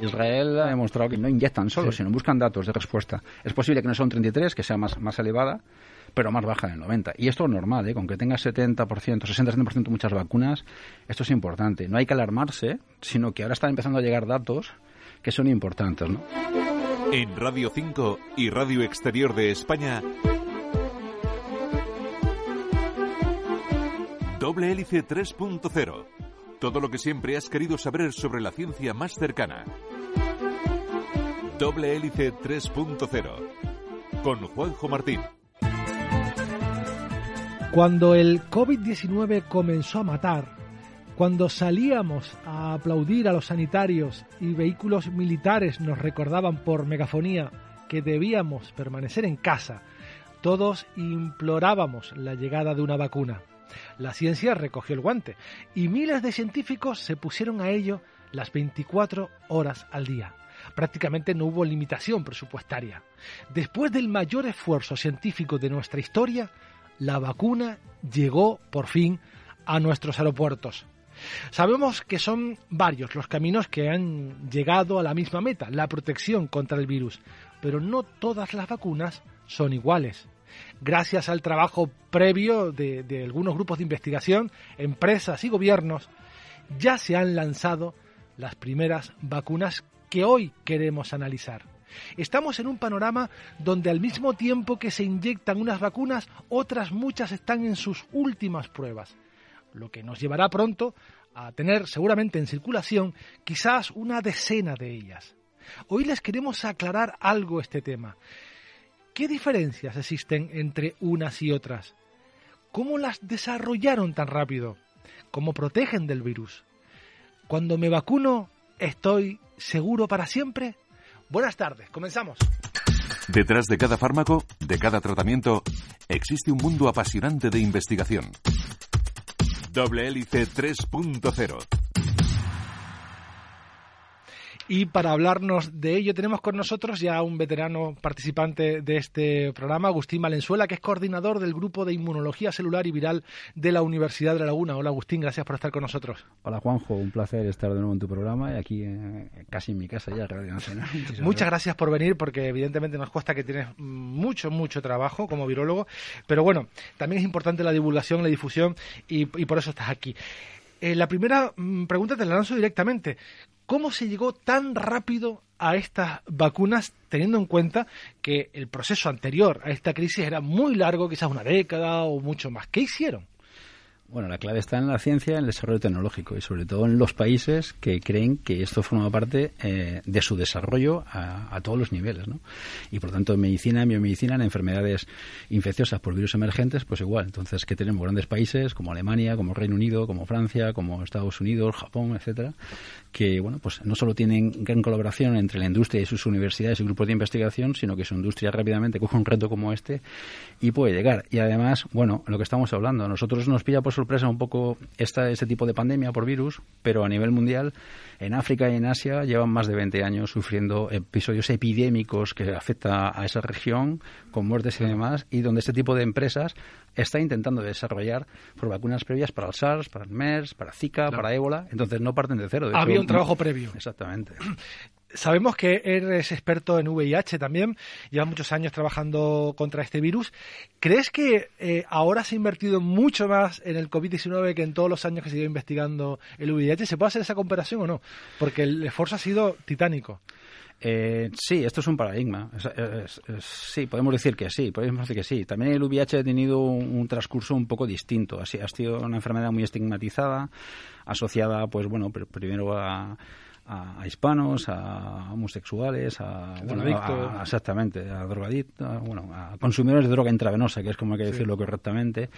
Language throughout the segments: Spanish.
Israel ha demostrado que no inyectan solo, sino buscan datos de respuesta. Es posible que no son 33, que sea más, más elevada, pero más baja del 90. Y esto es normal, ¿eh? con que tenga 70%, 60-70% muchas vacunas, esto es importante. No hay que alarmarse, sino que ahora están empezando a llegar datos que son importantes. ¿no? En Radio 5 y Radio Exterior de España, Doble Hélice 3.0. Todo lo que siempre has querido saber sobre la ciencia más cercana. Doble Hélice 3.0. Con Juanjo Martín. Cuando el COVID-19 comenzó a matar, cuando salíamos a aplaudir a los sanitarios y vehículos militares nos recordaban por megafonía que debíamos permanecer en casa, todos implorábamos la llegada de una vacuna. La ciencia recogió el guante y miles de científicos se pusieron a ello las 24 horas al día. Prácticamente no hubo limitación presupuestaria. Después del mayor esfuerzo científico de nuestra historia, la vacuna llegó por fin a nuestros aeropuertos. Sabemos que son varios los caminos que han llegado a la misma meta, la protección contra el virus, pero no todas las vacunas son iguales. Gracias al trabajo previo de, algunos grupos de investigación, empresas y gobiernos, ya se han lanzado las primeras vacunas que hoy queremos analizar. Estamos en un panorama donde al mismo tiempo que se inyectan unas vacunas, otras muchas están en sus últimas pruebas, lo que nos llevará pronto a tener seguramente en circulación quizás una decena de ellas. Hoy les queremos aclarar algo este tema. ¿Qué diferencias existen entre unas y otras? ¿Cómo las desarrollaron tan rápido? ¿Cómo protegen del virus? Cuando me vacuno, ¿estoy seguro para siempre? Buenas tardes, comenzamos. Detrás de cada fármaco, de cada tratamiento, existe un mundo apasionante de investigación. Doble Hélice 3.0 Y para hablarnos de ello tenemos con nosotros ya un veterano participante de este programa, Agustín Valenzuela, que es coordinador del Grupo de Inmunología Celular y Viral de la Universidad de La Laguna. Hola Agustín, gracias por estar con nosotros. Hola Juanjo, un placer estar de nuevo en tu programa y aquí eh, casi en mi casa ya, Radio Nacional. Muchas gracias por venir porque evidentemente nos cuesta que tienes mucho, mucho trabajo como virólogo, pero bueno, también es importante la divulgación, la difusión y, y por eso estás aquí. Eh, la primera mm, pregunta te la lanzo directamente. ¿Cómo se llegó tan rápido a estas vacunas teniendo en cuenta que el proceso anterior a esta crisis era muy largo, quizás una década o mucho más? ¿Qué hicieron? Bueno, la clave está en la ciencia, en el desarrollo tecnológico y sobre todo en los países que creen que esto forma parte eh, de su desarrollo a, todos los niveles, ¿no? Y por tanto en medicina, en biomedicina, en enfermedades infecciosas por virus emergentes, pues igual. Entonces que tenemos grandes países como Alemania, como Reino Unido, como Francia, como Estados Unidos, Japón, etcétera, que bueno, pues no solo tienen gran colaboración entre la industria y sus universidades y grupos de investigación, sino que su industria rápidamente coge un reto como este y puede llegar. Y además, bueno, lo que estamos hablando, nosotros nos pilla por sorpresa un poco esta, este tipo de pandemia por virus, pero a nivel mundial, en África y en Asia llevan más de 20 años sufriendo episodios epidémicos que afectan a esa región, con muertes y demás, y donde este tipo de empresas está intentando desarrollar por vacunas previas para el SARS, para el MERS, para Zika, para ébola. Entonces no parten de cero. De Había un trabajo previo. Exactamente. Sabemos que eres experto en VIH también, llevas muchos años trabajando contra este virus. ¿Crees que eh, ahora se ha invertido mucho más en el COVID-19 que en todos los años que se lleva investigando el VIH? ¿Se puede hacer esa comparación o no? Porque el esfuerzo ha sido titánico. Eh, sí, esto es un paradigma. Es, es, es, sí, podemos decir que sí, podemos decir que sí. También el VIH ha tenido un, un transcurso un poco distinto. Ha, ha sido una enfermedad muy estigmatizada, asociada, pues bueno, primero a a, hispanos, a homosexuales, a, exactamente, a drogadictos, bueno, a consumidores de droga intravenosa, que es como hay que decirlo correctamente.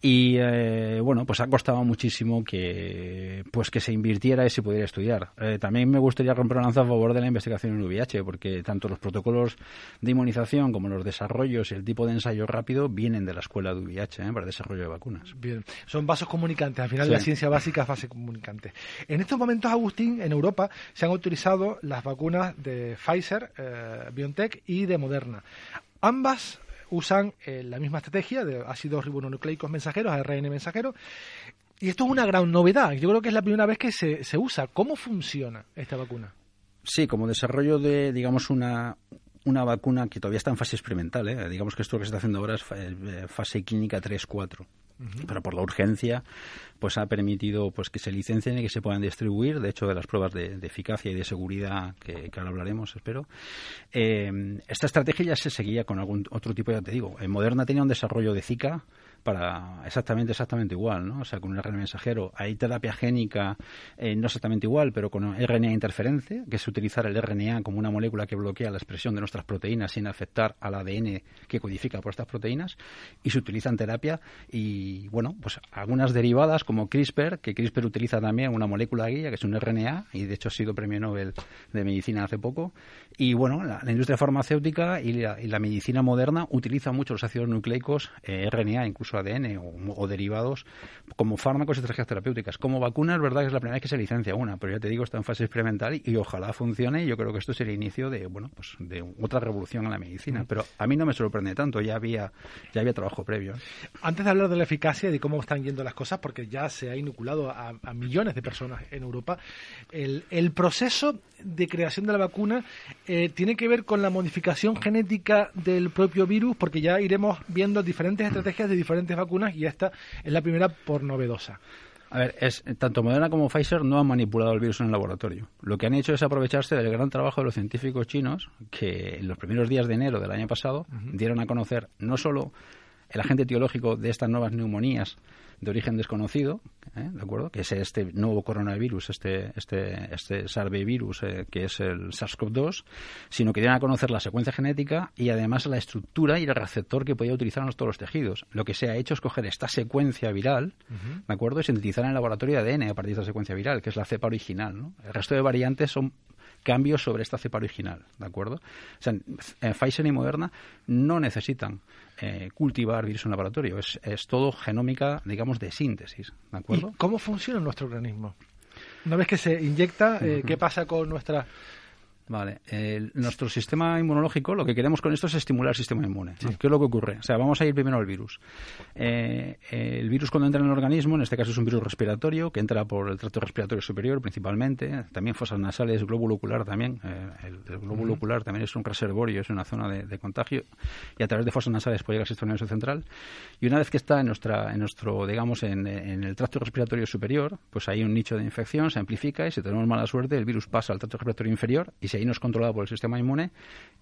Y eh, bueno, pues ha costado muchísimo que pues que se invirtiera y se pudiera estudiar. Eh, también me gustaría romper una lanza a favor de la investigación en VIH, porque tanto los protocolos de inmunización como los desarrollos y el tipo de ensayo rápido vienen de la escuela de VIH ¿eh? para el desarrollo de vacunas. Bien, son vasos comunicantes, al final la ciencia básica es base comunicante. En estos momentos, Agustín, en Europa se han utilizado las vacunas de Pfizer, eh, BioNTech y de Moderna. Ambas usan eh, la misma estrategia de ácidos ribonucleicos mensajeros, ARN mensajero, y esto es una gran novedad. Yo creo que es la primera vez que se, se usa. ¿Cómo funciona esta vacuna? Sí, como desarrollo de, digamos, una, una vacuna que todavía está en fase experimental. ¿eh? Digamos que esto que se está haciendo ahora es fase clínica 3-4. Pero por la urgencia, pues ha permitido pues que se licencien y que se puedan distribuir. De hecho, de las pruebas de, eficacia y de seguridad que, ahora hablaremos, espero. Eh, esta estrategia ya se seguía con algún otro tipo, ya te digo. En Moderna tenía un desarrollo de Zika para exactamente exactamente igual, ¿no? O sea, con un RNA mensajero hay terapia génica eh, no exactamente igual, pero con RNA interferencia, que es utilizar el RNA como una molécula que bloquea la expresión de nuestras proteínas sin afectar al ADN que codifica por estas proteínas y se utiliza en terapia y bueno, pues algunas derivadas como CRISPR, que CRISPR utiliza también una molécula guía que es un RNA y de hecho ha sido premio Nobel de medicina hace poco y bueno, la, industria farmacéutica y la, medicina moderna utiliza mucho los ácidos nucleicos eh, RNA incluso ADN o, derivados como fármacos y estrategias terapéuticas. Como vacunas, verdad que es la primera vez que se licencia una, pero ya te digo, está en fase experimental y, ojalá funcione. Y yo creo que esto es el inicio de, bueno, pues de otra revolución en la medicina. Pero a mí no me sorprende tanto, ya había, ya había trabajo previo. Antes de hablar de la eficacia y de cómo están yendo las cosas, porque ya se ha inoculado a, millones de personas en Europa, el, el, proceso de creación de la vacuna eh, tiene que ver con la modificación genética del propio virus, porque ya iremos viendo diferentes estrategias de diferentes vacunas y esta es la primera por novedosa. A ver, es, tanto Moderna como Pfizer no han manipulado el virus en el laboratorio. Lo que han hecho es aprovecharse del gran trabajo de los científicos chinos que en los primeros días de enero del año pasado dieron a conocer no solo el agente etiológico de estas nuevas neumonías de origen desconocido, ¿eh? ¿de acuerdo? Que es este nuevo coronavirus, este, este, este SARS-virus, eh, que es el SARS-CoV-2, sino que dieron a conocer la secuencia genética y además la estructura y el receptor que podía utilizar en todos los tejidos. Lo que se ha hecho es coger esta secuencia viral, ¿de acuerdo? Y sintetizar en el laboratorio de ADN a partir de esta secuencia viral, que es la cepa original, ¿no? El resto de variantes son cambios sobre esta cepa original, ¿de acuerdo? O sea, Pfizer y Moderna no necesitan eh, cultivar virus en laboratorio, es, es todo genómica, digamos, de síntesis, ¿de acuerdo? ¿Y cómo funciona nuestro organismo? Una vez que se inyecta, eh, ¿qué pasa con nuestra Vale, nuestro sistema inmunológico, lo que queremos con esto es estimular el sistema inmune. ¿Qué es lo que ocurre? O sea, vamos a ir primero al virus. Eh, el virus cuando entra en el organismo, en este caso es un virus respiratorio, que entra por el tracto respiratorio superior principalmente, también fosas nasales, glóbulo ocular también. Eh, el, glóbulo ocular también es un reservorio, es una zona de, contagio, y a través de fosas nasales puede llegar al sistema nervioso central. Y una vez que está en, nuestra, en nuestro, digamos, en, en el tracto respiratorio superior, pues hay un nicho de infección, se amplifica y si tenemos mala suerte, el virus pasa al tracto respiratorio inferior y se ahí no es controlado por el sistema inmune,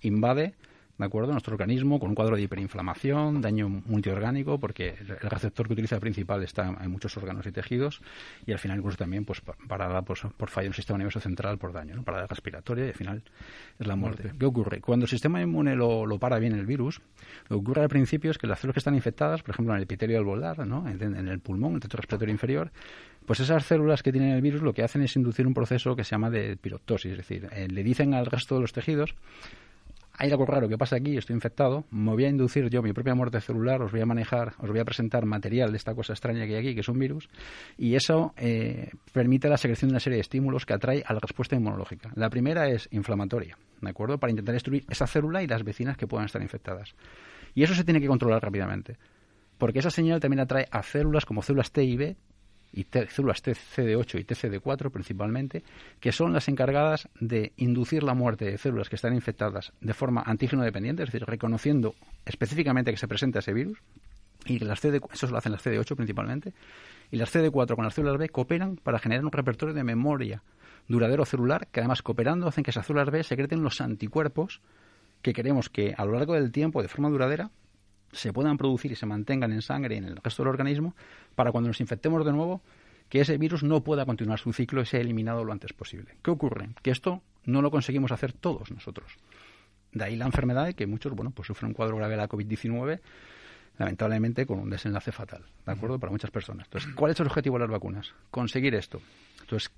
invade ¿de acuerdo? Nuestro organismo con un cuadro de hiperinflamación, daño multiorgánico, porque el receptor que utiliza principal está en muchos órganos y tejidos, y al final incluso también pues parada pues, por fallo el sistema nervioso central por daño, ¿no? parada respiratoria y al final es la muerte. ¿Qué ocurre? Cuando el sistema inmune lo, para bien el virus, lo que ocurre al principio es que las células que están infectadas, por ejemplo en el epitelio alveolar, ¿no? en, el pulmón, en el techo respiratorio inferior, pues esas células que tienen el virus lo que hacen es inducir un proceso que se llama de piroptosis, es decir, eh, le dicen al resto de los tejidos hay algo raro que pasa aquí, estoy infectado, me voy a inducir yo mi propia muerte celular, os voy a manejar, os voy a presentar material de esta cosa extraña que hay aquí, que es un virus, y eso eh, permite la secreción de una serie de estímulos que atrae a la respuesta inmunológica. La primera es inflamatoria, ¿de acuerdo? Para intentar destruir esa célula y las vecinas que puedan estar infectadas. Y eso se tiene que controlar rápidamente, porque esa señal también atrae a células como células T y B y células TCD8 y TCD4 principalmente, que son las encargadas de inducir la muerte de células que están infectadas de forma antígeno dependiente, es decir, reconociendo específicamente que se presenta ese virus, y las CD, eso lo hacen las CD8 principalmente, y las CD4 con las células B cooperan para generar un repertorio de memoria duradero celular, que además cooperando hacen que esas células B secreten los anticuerpos que queremos que a lo largo del tiempo, de forma duradera, se puedan producir y se mantengan en sangre y en el resto del organismo para cuando nos infectemos de nuevo que ese virus no pueda continuar su ciclo y sea eliminado lo antes posible. ¿Qué ocurre? Que esto no lo conseguimos hacer todos nosotros. De ahí la enfermedad de que muchos, bueno, pues sufren un cuadro grave de la COVID-19 lamentablemente con un desenlace fatal, ¿de acuerdo? Para muchas personas. Entonces, ¿cuál es el objetivo de las vacunas? Conseguir esto. Entonces,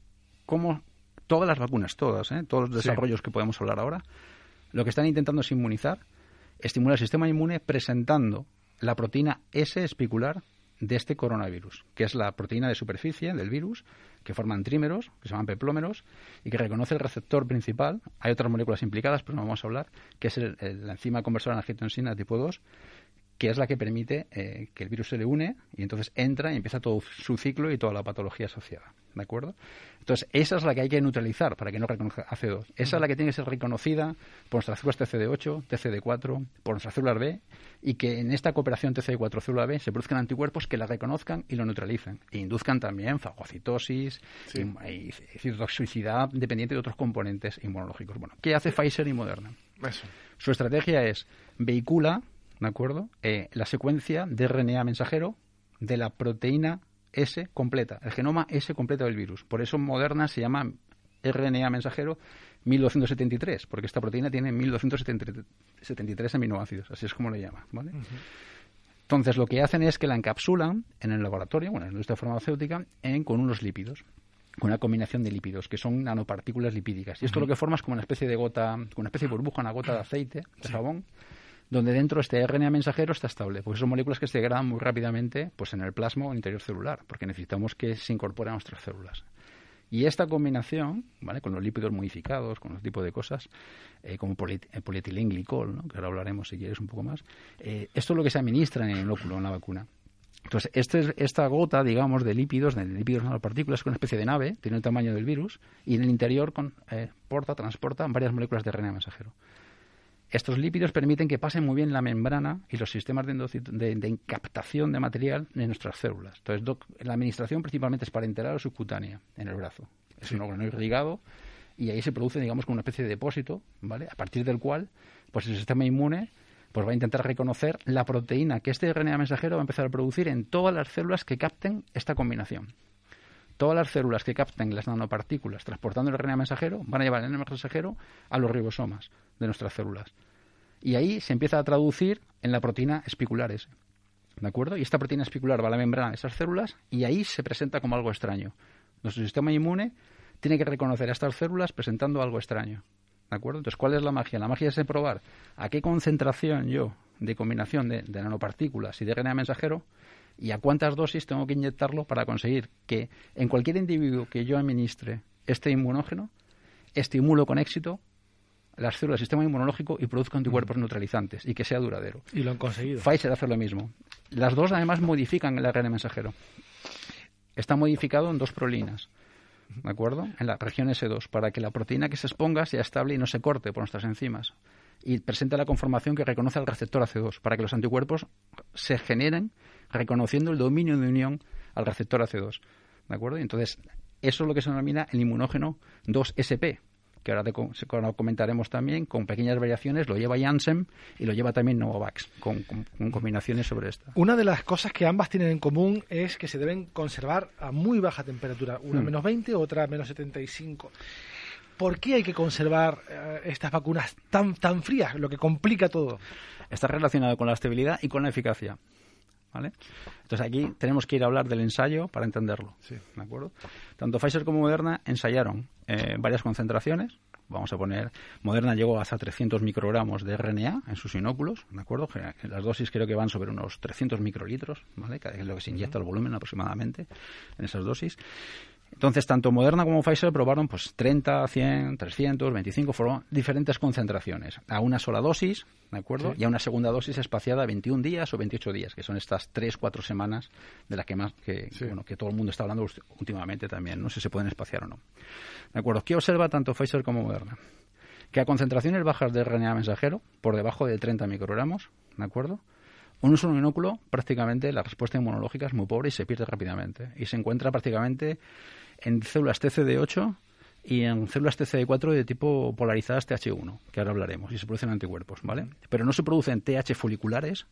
¿cómo todas las vacunas, todas, ¿eh? todos los desarrollos que podemos hablar ahora, lo que están intentando es inmunizar, estimular el sistema inmune presentando la proteína S espicular de este coronavirus, que es la proteína de superficie del virus, que forman trímeros, que se llaman peplómeros, y que reconoce el receptor principal. Hay otras moléculas implicadas, pero no vamos a hablar, que es el, la enzima conversora angiotensina tipo 2, que es la que permite eh, que el virus se le une y entonces entra y empieza todo su ciclo y toda la patología asociada. ¿De acuerdo? Entonces, esa es la que hay que neutralizar para que no reconozca AC2. Esa es la que tiene que ser reconocida por nuestras células TCD8, TCD4, por nuestras células B y que en esta cooperación TCD4 célula B se produzcan anticuerpos que la reconozcan y lo neutralicen e induzcan también fagocitosis y, citotoxicidad dependiente de otros componentes inmunológicos. Bueno, ¿qué hace Pfizer y Moderna? Su estrategia es vehicula ¿de acuerdo? Eh, la secuencia de RNA mensajero de la proteína S completa, el genoma S completo del virus. Por eso Moderna se llama RNA mensajero 1273, porque esta proteína tiene 1273 aminoácidos, así es como le llaman, ¿vale? Entonces, lo que hacen es que la encapsulan en el laboratorio, bueno, en la industria farmacéutica, en, con unos lípidos, con una combinación de lípidos, que son nanopartículas lipídicas. Y esto lo que forma es como una especie de gota, una especie de burbuja, una gota de aceite, de jabón, donde dentro este RNA mensajero está estable, porque son moléculas que se degradan muy rápidamente pues en el plasma o en interior celular, porque necesitamos que se incorporen a nuestras células. Y esta combinación, ¿vale? con los lípidos modificados, con los tipos de cosas, eh, como el polietilenglicol, ¿no? que ahora hablaremos si quieres un poco más, eh, esto es lo que se administra en el óculo, en la vacuna. Entonces, este, esta gota, digamos, de lípidos, de lípidos nanopartículas, es una especie de nave, tiene el tamaño del virus, y en el interior con, eh, porta, transporta varias moléculas de RNA mensajero. Estos lípidos permiten que pasen muy bien la membrana y los sistemas de, de, de incaptación de material en nuestras células. Entonces, la administración principalmente es parenteral o subcutánea en el brazo. Es un órgano irrigado y ahí se produce, digamos, como una especie de depósito, ¿vale? A partir del cual, pues el sistema inmune pues va a intentar reconocer la proteína que este RNA mensajero va a empezar a producir en todas las células que capten esta combinación. Todas las células que capten las nanopartículas transportando el RNA mensajero van a llevar el RNA mensajero a los ribosomas de nuestras células. Y ahí se empieza a traducir en la proteína espicular ese. ¿De acuerdo? Y esta proteína espicular va a la membrana de esas células y ahí se presenta como algo extraño. Nuestro sistema inmune tiene que reconocer a estas células presentando algo extraño. ¿De acuerdo? Entonces, ¿cuál es la magia? La magia es probar a qué concentración yo de combinación de, de nanopartículas y de RNA mensajero y a cuántas dosis tengo que inyectarlo para conseguir que en cualquier individuo que yo administre este inmunógeno, estimulo con éxito las células del sistema inmunológico y produzca anticuerpos neutralizantes y que sea duradero. Y lo han conseguido. Pfizer hace lo mismo. Las dos además modifican el ARN mensajero. Está modificado en dos prolinas. ¿De acuerdo? En la región S2, para que la proteína que se exponga sea estable y no se corte por nuestras enzimas. Y presenta la conformación que reconoce al receptor AC2, para que los anticuerpos se generen reconociendo el dominio de unión al receptor AC2. ¿De acuerdo? entonces, eso es lo que se denomina el inmunógeno 2SP, que ahora te comentaremos también, con pequeñas variaciones, lo lleva Janssen y lo lleva también Novavax, con, combinaciones sobre esta. Una de las cosas que ambas tienen en común es que se deben conservar a muy baja temperatura, una a mm. menos 20, otra a menos 75. ¿Por qué hay que conservar eh, estas vacunas tan, tan frías? Lo que complica todo. Está relacionado con la estabilidad y con la eficacia. ¿Vale? Entonces aquí tenemos que ir a hablar del ensayo para entenderlo. ¿De acuerdo? Tanto Pfizer como Moderna ensayaron eh, varias concentraciones. Vamos a poner, Moderna llegó hasta 300 microgramos de RNA en sus inóculos, ¿de acuerdo? Las dosis creo que van sobre unos 300 microlitros, ¿vale? Que es lo que se inyecta el volumen aproximadamente en esas dosis. Entonces, tanto Moderna como Pfizer probaron pues 30, 100, 300, 25, fueron diferentes concentraciones a una sola dosis, ¿de acuerdo? Y a una segunda dosis espaciada a 21 días o 28 días, que son estas 3, 4 semanas de las que más que, bueno, que todo el mundo está hablando últimamente también, no sé si se pueden espaciar o no. ¿De acuerdo? ¿Qué observa tanto Pfizer como Moderna? Que a concentraciones bajas de RNA mensajero, por debajo de 30 microgramos, ¿de acuerdo? Un solo inóculo, prácticamente la respuesta inmunológica es muy pobre y se pierde rápidamente. Y se encuentra prácticamente en células TCD8 y en células TCD4 de tipo polarizadas TH1, que ahora hablaremos, y se producen anticuerpos, ¿vale? Pero no se producen TH foliculares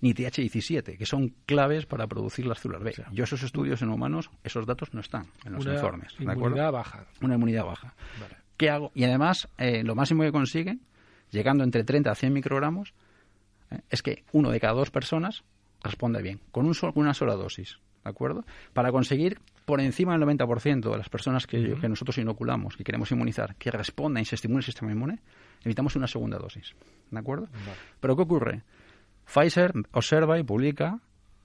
ni TH17, que son claves para producir las células B. Yo esos estudios en humanos, esos datos no están en los informes. Una inmunidad baja. Una inmunidad baja. ¿Qué hago? Y además, eh, lo máximo que consigue, llegando entre 30 a 100 microgramos, es que uno de cada dos personas responde bien, con, un una sola dosis. ¿De acuerdo? Para conseguir por encima del 90% de las personas que, nosotros inoculamos, que queremos inmunizar, que respondan y se estimule el sistema inmune, evitamos una segunda dosis. ¿De acuerdo? Pero ¿qué ocurre? Pfizer observa y publica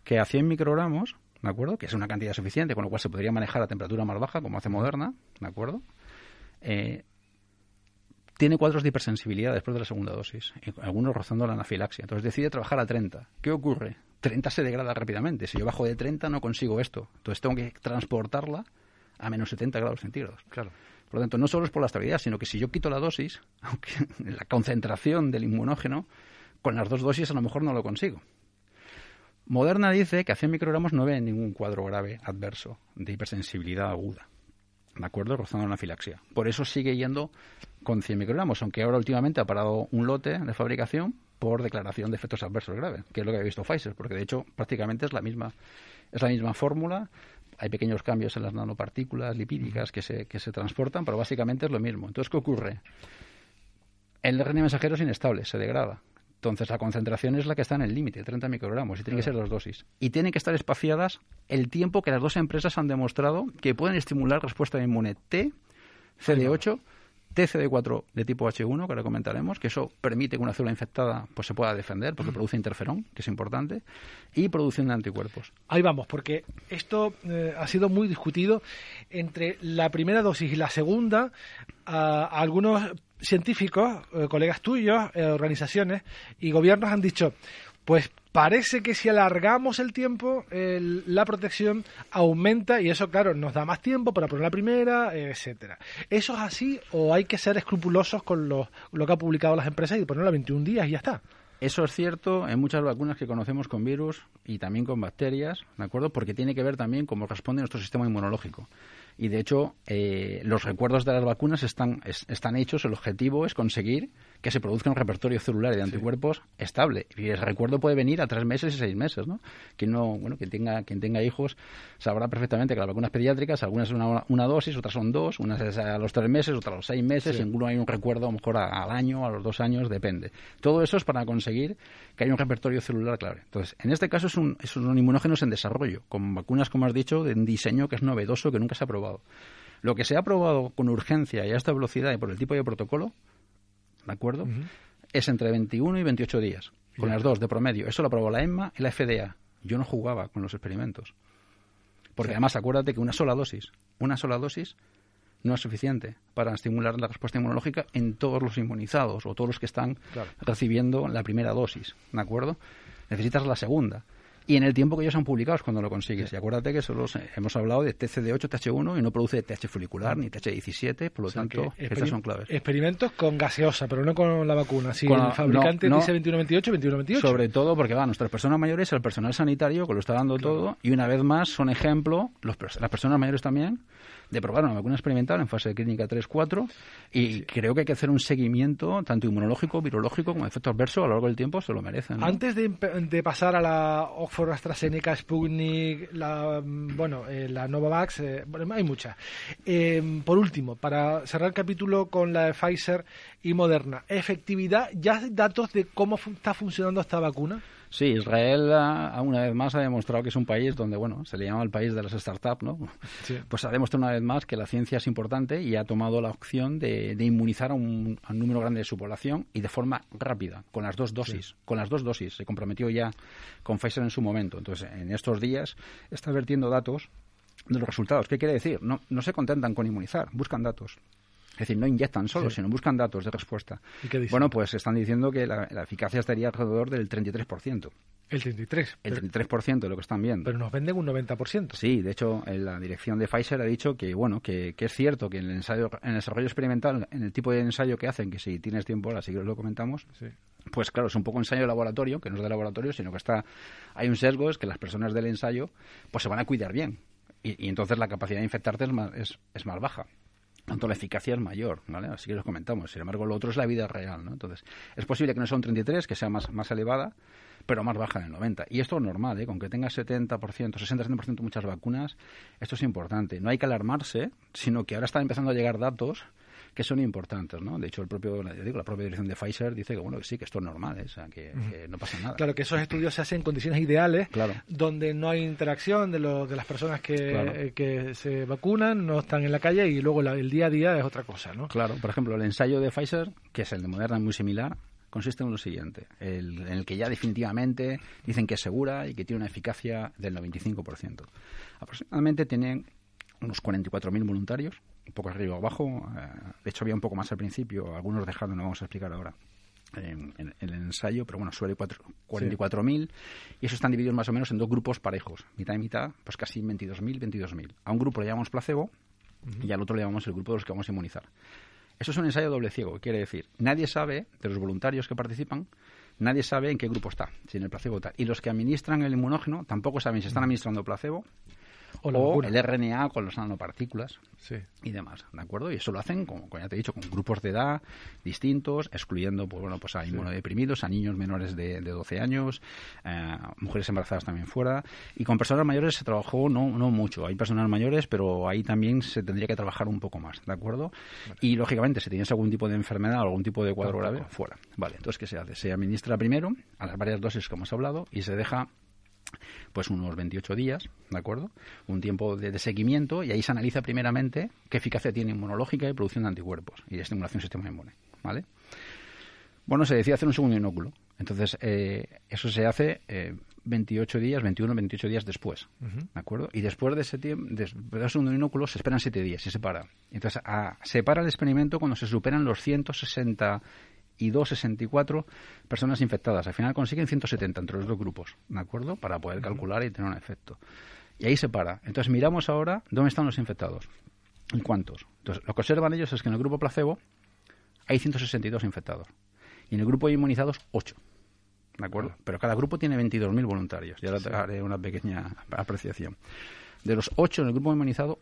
que a 100 microgramos, ¿de acuerdo? Que es una cantidad suficiente, con lo cual se podría manejar a temperatura más baja, como hace Moderna, ¿de acuerdo? Eh, tiene cuadros de hipersensibilidad después de la segunda dosis, algunos rozando la anafilaxia. Entonces decide trabajar a 30. ¿Qué ocurre? 30 se degrada rápidamente. Si yo bajo de 30 no consigo esto. Entonces tengo que transportarla a menos 70 grados centígrados. Claro. Por lo tanto, no solo es por la estabilidad, sino que si yo quito la dosis, aunque la concentración del inmunógeno, con las dos dosis a lo mejor no lo consigo. Moderna dice que a 100 microgramos no ve ningún cuadro grave adverso de hipersensibilidad aguda. ¿De acuerdo? Rozando la anafilaxia. Por eso sigue yendo con 100 microgramos, aunque ahora últimamente ha parado un lote de fabricación por declaración de efectos adversos graves, que es lo que ha visto Pfizer, porque de hecho prácticamente es la misma, es la misma fórmula. Hay pequeños cambios en las nanopartículas lipídicas que se, que se transportan, pero básicamente es lo mismo. Entonces, ¿qué ocurre? El RNA mensajero es inestable, se degrada. Entonces, la concentración es la que está en el límite, 30 microgramos, y tiene que ser dos dosis. Y tienen que estar espaciadas el tiempo que las dos empresas han demostrado que pueden estimular respuesta inmune T, CD8 TCD4 de tipo H1, que ahora comentaremos, que eso permite que una célula infectada pues, se pueda defender porque produce interferón, que es importante, y producción de anticuerpos. Ahí vamos, porque esto eh, ha sido muy discutido entre la primera dosis y la segunda. algunos científicos, eh, colegas tuyos, eh, organizaciones y gobiernos han dicho, pues parece que si alargamos el tiempo, la protección aumenta y eso, claro, nos da más tiempo para poner la primera, etcétera. ¿Eso es así o hay que ser escrupulosos con lo, lo que han publicado las empresas y ponerlo a 21 días y ya está? Eso es cierto en muchas vacunas que conocemos con virus y también con bacterias, ¿de acuerdo? Porque tiene que ver también cómo responde nuestro sistema inmunológico. Y de hecho, eh, los recuerdos de las vacunas están, están hechos, el objetivo es conseguir que se produzca un repertorio celular de anticuerpos estable. Y el recuerdo puede venir a tres meses y seis meses, ¿no? Quien, no, bueno, quien, tenga, quien tenga hijos sabrá perfectamente que las vacunas pediátricas, algunas son una, dosis, otras son dos, unas es a los tres meses, otras a los seis meses, en uno hay un recuerdo a lo mejor al año, a los dos años, depende. Todo eso es para conseguir que haya un repertorio celular clave. Entonces, en este caso es un, es un inmunógenos en desarrollo, con vacunas, como has dicho, de un diseño que es novedoso, que nunca se ha probado. Lo que se ha probado con urgencia y a esta velocidad y por el tipo de protocolo ¿de acuerdo? Es entre 21 y 28 días, con las dos de promedio. Eso lo aprobó la EMMA y la FDA. Yo no jugaba con los experimentos. Porque además acuérdate que una sola dosis, una sola dosis no es suficiente para estimular la respuesta inmunológica en todos los inmunizados o todos los que están recibiendo la primera dosis, ¿de acuerdo? Necesitas la segunda y en el tiempo que ellos han publicado es cuando lo consigues. Y acuérdate que solo hemos hablado de TCD8, TH1 y no produce TH folicular ni TH17, por lo tanto, estas son claves. Experimentos con gaseosa, pero no con la vacuna. Si el fabricante dice 2128, 2128. Sobre todo porque va, nuestras personas mayores, el personal sanitario que lo está dando todo, y una vez más son ejemplo, los, las personas mayores también, de probar una vacuna experimental en fase de clínica 3-4 y creo que hay que hacer un seguimiento tanto inmunológico, virológico como efecto adverso a lo largo del tiempo, se lo merecen. Antes de, pasar a la Oxford AstraZeneca, Sputnik, la, bueno, eh, la Novavax, eh, hay muchas. Eh, por último, para cerrar el capítulo con la de Pfizer y Moderna, efectividad, ¿ya hay datos de cómo está funcionando esta vacuna? Sí, Israel una vez más ha demostrado que es un país donde, bueno, se le llama el país de las startups, ¿no? Pues ha demostrado una vez más que la ciencia es importante y ha tomado la opción de, inmunizar a un, número grande de su población y de forma rápida, con las dos dosis. Con las dos dosis. Se comprometió ya con Pfizer en su momento. Entonces, en estos días está vertiendo datos de los resultados. ¿Qué quiere decir? No, no se contentan con inmunizar, buscan datos. Es decir, no inyectan solo, sino buscan datos de respuesta. ¿Y qué bueno, pues están diciendo que la, eficacia estaría alrededor del 33%. El 33%. El 33% de lo que están viendo. Pero nos venden un 90%. Sí, de hecho, la dirección de Pfizer ha dicho que, bueno, que, es cierto que en el ensayo, en el desarrollo experimental, en el tipo de ensayo que hacen, que si tienes tiempo ahora, si lo comentamos, pues claro, es un poco ensayo de laboratorio, que no es de laboratorio, sino que está, hay un sesgo, es que las personas del ensayo, pues se van a cuidar bien. Y, entonces la capacidad de infectarte es más, es más baja. Tanto la eficacia es mayor, ¿vale? Así que lo comentamos. Sin embargo, lo otro es la vida real, ¿no? Entonces, es posible que no sea un 33, que sea más, más elevada, pero más baja en el 90. Y esto es normal, ¿eh? Con que tenga 70%, 60-70% muchas vacunas, esto es importante. No hay que alarmarse, sino que ahora están empezando a llegar datos que son importantes, ¿no? De hecho, el propio, digo, la propia dirección de Pfizer dice que, bueno, que sí, que esto es normal, ¿eh? o sea, que, no pasa nada. Claro, que esos estudios se hacen en condiciones ideales, donde no hay interacción de, de las personas que, que se vacunan, no están en la calle y luego el día a día es otra cosa, ¿no? Claro, por ejemplo, el ensayo de Pfizer, que es el de Moderna muy similar, consiste en lo siguiente, el, en el que ya definitivamente dicen que es segura y que tiene una eficacia del 95%. Aproximadamente tienen unos 44.000 voluntarios, un poco arriba o abajo. Eh, de hecho, había un poco más al principio, algunos dejaron, lo vamos a explicar ahora. En, el ensayo, pero bueno, suele 44.000 y eso están divididos más o menos en dos grupos parejos, mitad y mitad, pues casi 22.000, 22.000. A un grupo le llamamos placebo y al otro le llamamos el grupo de los que vamos a inmunizar. Eso es un ensayo doble ciego, quiere decir, nadie sabe de los voluntarios que participan, nadie sabe en qué grupo está, si en el placebo tal. Y los que administran el inmunógeno tampoco saben si están administrando placebo o, el RNA con las nanopartículas y demás, ¿de acuerdo? Y eso lo hacen, como, ya te he dicho, con grupos de edad distintos, excluyendo pues, bueno, pues a inmunodeprimidos, a niños menores de, de 12 años, eh, mujeres embarazadas también fuera, y con personas mayores se trabajó no, no mucho, hay personas mayores, pero ahí también se tendría que trabajar un poco más, ¿de acuerdo? Y lógicamente, si tienes algún tipo de enfermedad o algún tipo de cuadro grave, fuera. Vale, entonces, ¿qué se hace? Se administra primero a las varias dosis que hemos hablado y se deja pues unos 28 días, ¿de acuerdo? Un tiempo de, seguimiento y ahí se analiza primeramente qué eficacia tiene inmunológica y producción de anticuerpos y de estimulación del sistema inmune, ¿vale? Bueno, se decide hacer un segundo inóculo. Entonces, eh, eso se hace 28 eh, días, 21, 28 días después, ¿de acuerdo? Y después de ese tiempo, después del segundo inóculo, se esperan 7 días y se para. Entonces, se para el experimento cuando se superan los 160 y 264 personas infectadas. Al final consiguen 170 entre los dos grupos, ¿de acuerdo? Para poder calcular y tener un efecto. Y ahí se para. Entonces miramos ahora dónde están los infectados y cuántos. Entonces lo que observan ellos es que en el grupo placebo hay 162 infectados y en el grupo de inmunizados 8. ¿De acuerdo? Pero cada grupo tiene 22.000 voluntarios. Y ahora te haré una pequeña apreciación. De los 8 en el grupo inmunizado,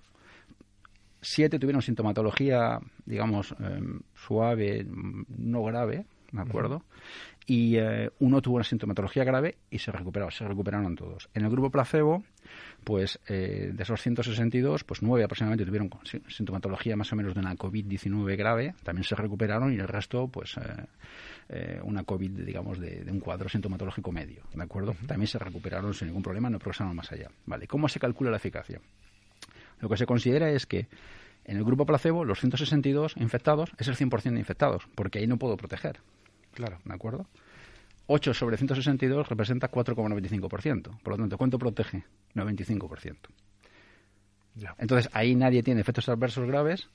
siete tuvieron sintomatología, digamos, em, suave, no grave, ¿de acuerdo? Y eh, uno tuvo una sintomatología grave y se recuperó, se recuperaron todos. En el grupo placebo, pues eh, de esos 162, pues nueve aproximadamente tuvieron sintomatología más o menos de una COVID-19 grave, también se recuperaron y el resto, pues eh, una COVID, digamos, de, un cuadro sintomatológico medio, ¿de acuerdo? También se recuperaron sin ningún problema, no progresaron más allá. Vale, ¿cómo se calcula la eficacia? Lo que se considera es que en el grupo placebo, los 162 infectados es el 100% de infectados, porque ahí no puedo proteger. Claro. ¿De acuerdo? 8 sobre 162 representa 4,95%. Por lo tanto, ¿cuánto protege? 95%. Ya. Entonces, ahí nadie tiene efectos adversos graves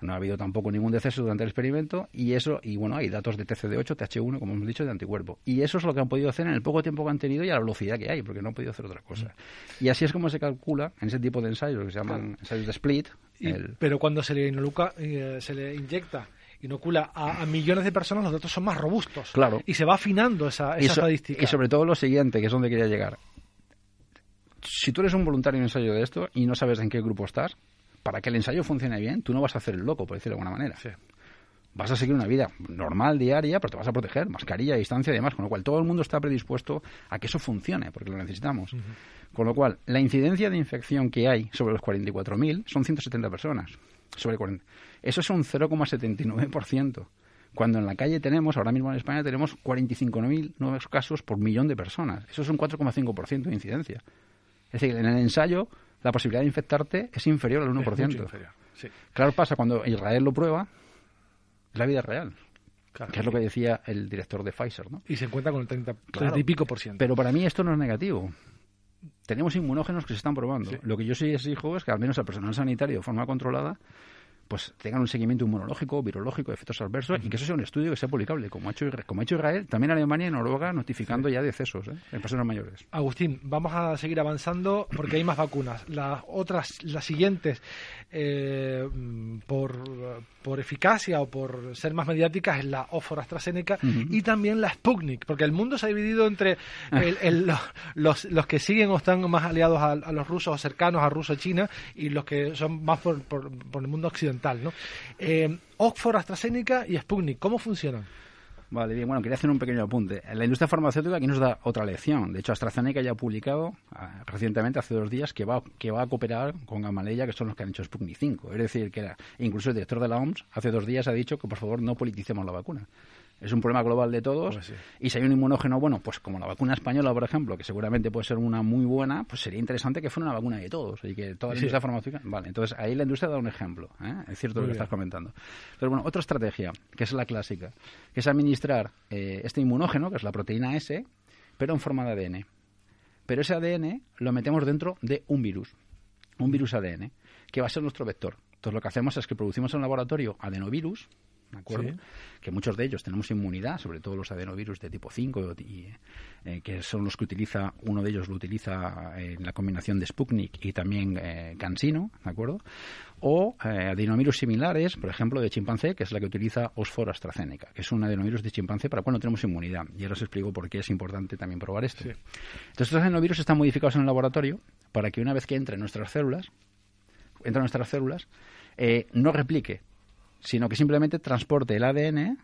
no ha habido tampoco ningún deceso durante el experimento y eso, y bueno, hay datos de TCD8, TH1, como hemos dicho, de anticuerpo. Y eso es lo que han podido hacer en el poco tiempo que han tenido y a la velocidad que hay, porque no han podido hacer otra cosa. Mm. Y así es como se calcula en ese tipo de ensayos, que se llaman ensayos de split. Pero cuando se le, eh, se le inyecta inocula a, millones de personas, los datos son más robustos. Claro. Y se va afinando esa, esa estadística. Y sobre todo lo siguiente, que es donde quería llegar. Si tú eres un voluntario en ensayo de esto y no sabes en qué grupo estás, para que el ensayo funcione bien, tú no vas a hacer el loco, por decirlo de alguna manera. Vas a seguir una vida normal, diaria, pero te vas a proteger, mascarilla, distancia y demás, con lo cual todo el mundo está predispuesto a que eso funcione, porque lo necesitamos. Con lo cual, la incidencia de infección que hay sobre los 44.000 son 170 personas. Sobre 40. Eso es un 0,79%. Cuando en la calle tenemos, ahora mismo en España tenemos 45.000 nuevos casos por millón de personas. Eso es un 4,5% de incidencia. Es decir, en el ensayo la posibilidad de infectarte es inferior al 1%. Claro, pasa cuando Israel lo prueba, la vida real. Que es lo que decía el director de Pfizer, ¿no? Y se encuentra con el 30, y pico por ciento. Pero para mí esto no es negativo. Tenemos inmunógenos que se están probando. Lo que yo sí exijo es que al menos al personal sanitario de forma controlada pues tengan un seguimiento inmunológico, virológico, de efectos adversos, y que eso sea un estudio que sea publicable, como ha hecho, como ha hecho Israel, también Alemania y Noruega notificando ya decesos ¿eh? en personas mayores. Agustín, vamos a seguir avanzando porque hay más vacunas. Las otras, las siguientes, eh, por por eficacia o por ser más mediáticas es la Oxford AstraZeneca y también la Sputnik, porque el mundo se ha dividido entre los, los, que siguen o están más aliados a, los rusos o cercanos a Rusia-China y los que son más por, por, el mundo occidental. ¿no? Eh, Oxford AstraZeneca y Sputnik, ¿cómo funcionan? Vale, bien, bueno, quería hacer un pequeño apunte. La industria farmacéutica aquí nos da otra lección. De hecho, AstraZeneca ya ha publicado ah, recientemente, hace dos días, que va, que va a cooperar con Gamaleya, que son los que han hecho Sputnik 5. Es decir, que era, incluso el director de la OMS hace dos días ha dicho que por favor no politicemos la vacuna. Es un problema global de todos. Pues y si hay un inmunógeno bueno, pues como la vacuna española, por ejemplo, que seguramente puede ser una muy buena, pues sería interesante que fuera una vacuna de todos y que toda la industria farmacéutica. Vale, entonces ahí la industria da un ejemplo. ¿eh? Es cierto lo que estás comentando. Pero bueno, otra estrategia, que es la clásica, que es administrar eh, este inmunógeno, que es la proteína S, pero en forma de ADN. Pero ese ADN lo metemos dentro de un virus, un virus ADN, que va a ser nuestro vector. Entonces lo que hacemos es que producimos en un laboratorio adenovirus, ¿de acuerdo? Que muchos de ellos tenemos inmunidad, sobre todo los adenovirus de tipo 5, eh, que son los que utiliza, uno de ellos lo utiliza en la combinación de Sputnik y también eh, Cansino, ¿de acuerdo? O eh, adenovirus similares, por ejemplo, de chimpancé, que es la que utiliza Oxford AstraZeneca, que es un adenovirus de chimpancé para cuando tenemos inmunidad. Y ahora os explico por qué es importante también probar esto. Entonces, estos adenovirus están modificados en el laboratorio para que una vez que entre en nuestras células, entra en nuestras células, no replique sino que simplemente transporte el ADN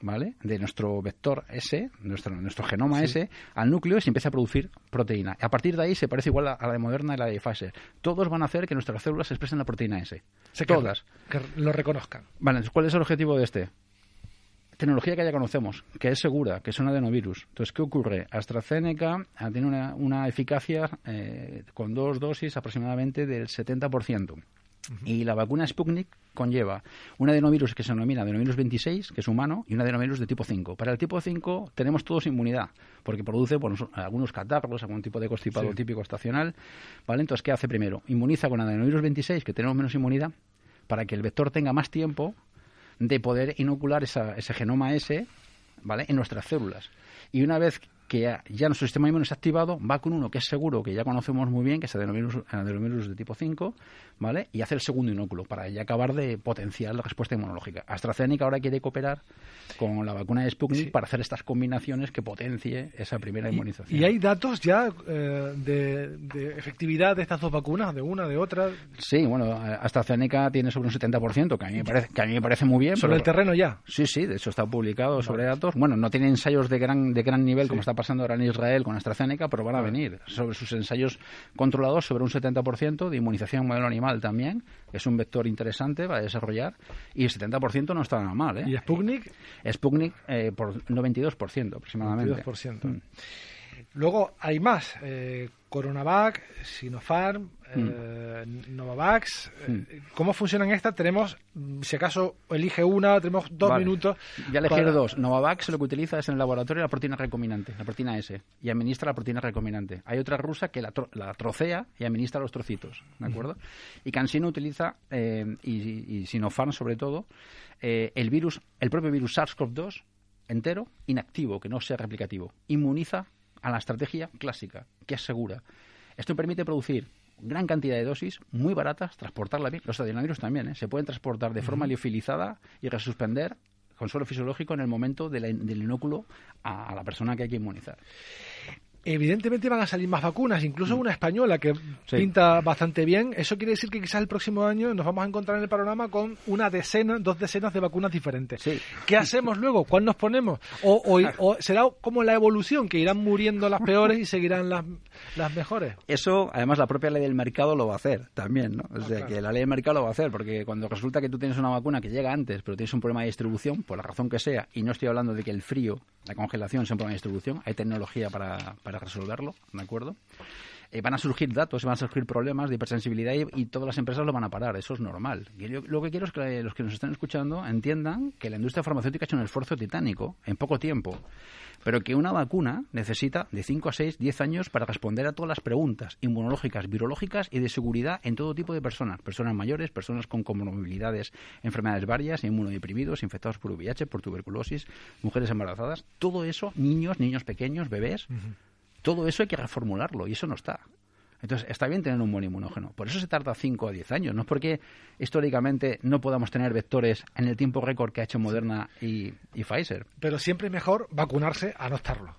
¿vale? de nuestro vector S, nuestro, nuestro genoma S, al núcleo y se empieza a producir proteína. A partir de ahí se parece igual a, la de Moderna y la de Pfizer. Todos van a hacer que nuestras células expresen la proteína S. Todas. Que, lo reconozcan. Vale, ¿cuál es el objetivo de este? Tecnología que ya conocemos, que es segura, que es un adenovirus. Entonces, ¿qué ocurre? AstraZeneca tiene una, una eficacia eh, con dos dosis aproximadamente del 70%. Y la vacuna Sputnik conlleva un adenovirus que se denomina adenovirus 26, que es humano, y un adenovirus de tipo 5. Para el tipo 5 tenemos todos inmunidad, porque produce algunos catarros, algún tipo de constipado típico estacional. ¿vale? Entonces, ¿qué hace primero? Inmuniza con adenovirus 26, que tenemos menos inmunidad, para que el vector tenga más tiempo de poder inocular ese genoma S ¿vale? en nuestras células. Y una vez que ya, nuestro sistema inmune ha activado, va con uno que es seguro, que ya conocemos muy bien, que es el adenovirus de tipo 5, ¿vale? Y hace el segundo inóculo para ya acabar de potenciar la respuesta inmunológica. AstraZeneca ahora quiere cooperar con la vacuna de Sputnik para hacer estas combinaciones que potencie esa primera inmunización. ¿Y, hay datos ya eh, de, efectividad de estas dos vacunas, de una, de otra? Sí, bueno, AstraZeneca tiene sobre un 70%, que a mí me parece, que a mí me parece muy bien. ¿Sobre el terreno ya? Sí, sí, de hecho está publicado sobre datos. Bueno, no tiene ensayos de gran, de gran nivel como está pasando ahora en Israel con AstraZeneca, pero van a venir sobre sus ensayos controlados sobre un 70% de inmunización modelo animal también, es un vector interesante para desarrollar, y el 70% no está nada mal. ¿eh? ¿Y Sputnik? Sputnik eh, por 92% aproximadamente. 92%. Mm. Luego hay más. Eh, Coronavac, Sinopharm, mm. eh, Novavax. Eh, mm. ¿Cómo funcionan estas? Tenemos, mm, si acaso elige una, tenemos dos minutos. Ya elegí dos. Novavax lo que utiliza es en el laboratorio la proteína recombinante, la proteína S, y administra la proteína recombinante. Hay otra rusa que la, trocea y administra los trocitos, ¿de acuerdo? Y CanSino utiliza, eh, y, y Sinopharm sobre todo, el virus, el propio virus SARS-CoV-2 entero, inactivo, que no sea replicativo. Inmuniza a la estrategia clásica, que es segura. Esto permite producir gran cantidad de dosis muy baratas, transportarla bien. Los adenovirus también, ¿eh? se pueden transportar de forma liofilizada y resuspender con suelo fisiológico en el momento del inóculo a, la persona que hay que inmunizar evidentemente van a salir más vacunas, incluso mm. una española que pinta bastante bien. Eso quiere decir que quizás el próximo año nos vamos a encontrar en el panorama con una decena, dos decenas de vacunas diferentes. ¿Qué hacemos luego? ¿Cuál nos ponemos? O, será como la evolución, que irán muriendo las peores y seguirán las, las mejores? Eso, además, la propia ley del mercado lo va a hacer también, ¿no? O sea, que la ley del mercado lo va a hacer, porque cuando resulta que tú tienes una vacuna que llega antes, pero tienes un problema de distribución, por la razón que sea, y no estoy hablando de que el frío, la congelación sea un problema de distribución, hay tecnología para resolverlo, ¿de acuerdo? Eh, van a surgir datos, van a surgir problemas de hipersensibilidad y, todas las empresas lo van a parar. Eso es normal. lo que quiero es que los que nos están escuchando entiendan que la industria farmacéutica ha hecho un esfuerzo titánico en poco tiempo, pero que una vacuna necesita de 5 a 6, 10 años para responder a todas las preguntas inmunológicas, virológicas y de seguridad en todo tipo de personas. Personas mayores, personas con comorbilidades, enfermedades varias, inmunodeprimidos, infectados por VIH, por tuberculosis, mujeres embarazadas. Todo eso, niños, niños pequeños, bebés. Todo eso hay que reformularlo y eso no está. Entonces, está bien tener un buen inmunógeno. Por eso se tarda 5 o 10 años. No es porque históricamente no podamos tener vectores en el tiempo récord que ha hecho Moderna y, y Pfizer. Pero siempre es mejor vacunarse a no estarlo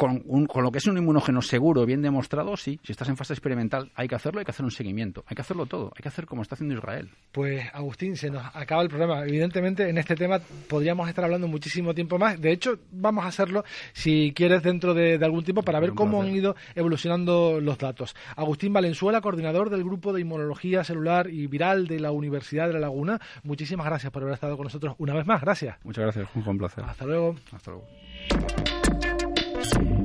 con, con, lo que es un inmunógeno seguro, bien demostrado, sí. Si estás en fase experimental, hay que hacerlo, hay que hacer un seguimiento. Hay que hacerlo todo. Hay que hacer como está haciendo Israel. Pues, Agustín, se nos acaba el programa. Evidentemente, en este tema podríamos estar hablando muchísimo tiempo más. De hecho, vamos a hacerlo, si quieres, dentro de, algún tiempo para ver cómo han ido evolucionando los datos. Agustín Valenzuela, coordinador del Grupo de Inmunología Celular y Viral de la Universidad de La Laguna. Muchísimas gracias por haber estado con nosotros una vez más. Gracias. Muchas gracias, Juan. Un placer. Hasta luego. Hasta luego.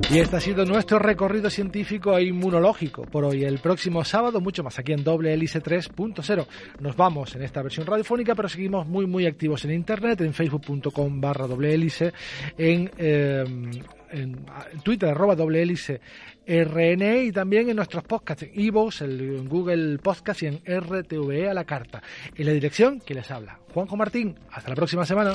Y este ha sido nuestro recorrido científico e inmunológico por hoy. El próximo sábado, mucho más aquí en Doble Hélice 3.0. Nos vamos en esta versión radiofónica, pero seguimos muy, muy activos en internet, en facebook.com barra doble hélice, en, em, en, Twitter, arroba doble hélice RNE y también en nuestros podcasts, en Evox, en Google Podcast y en RTVE a la carta. En la dirección que les habla, Juanjo Martín. Hasta la próxima semana.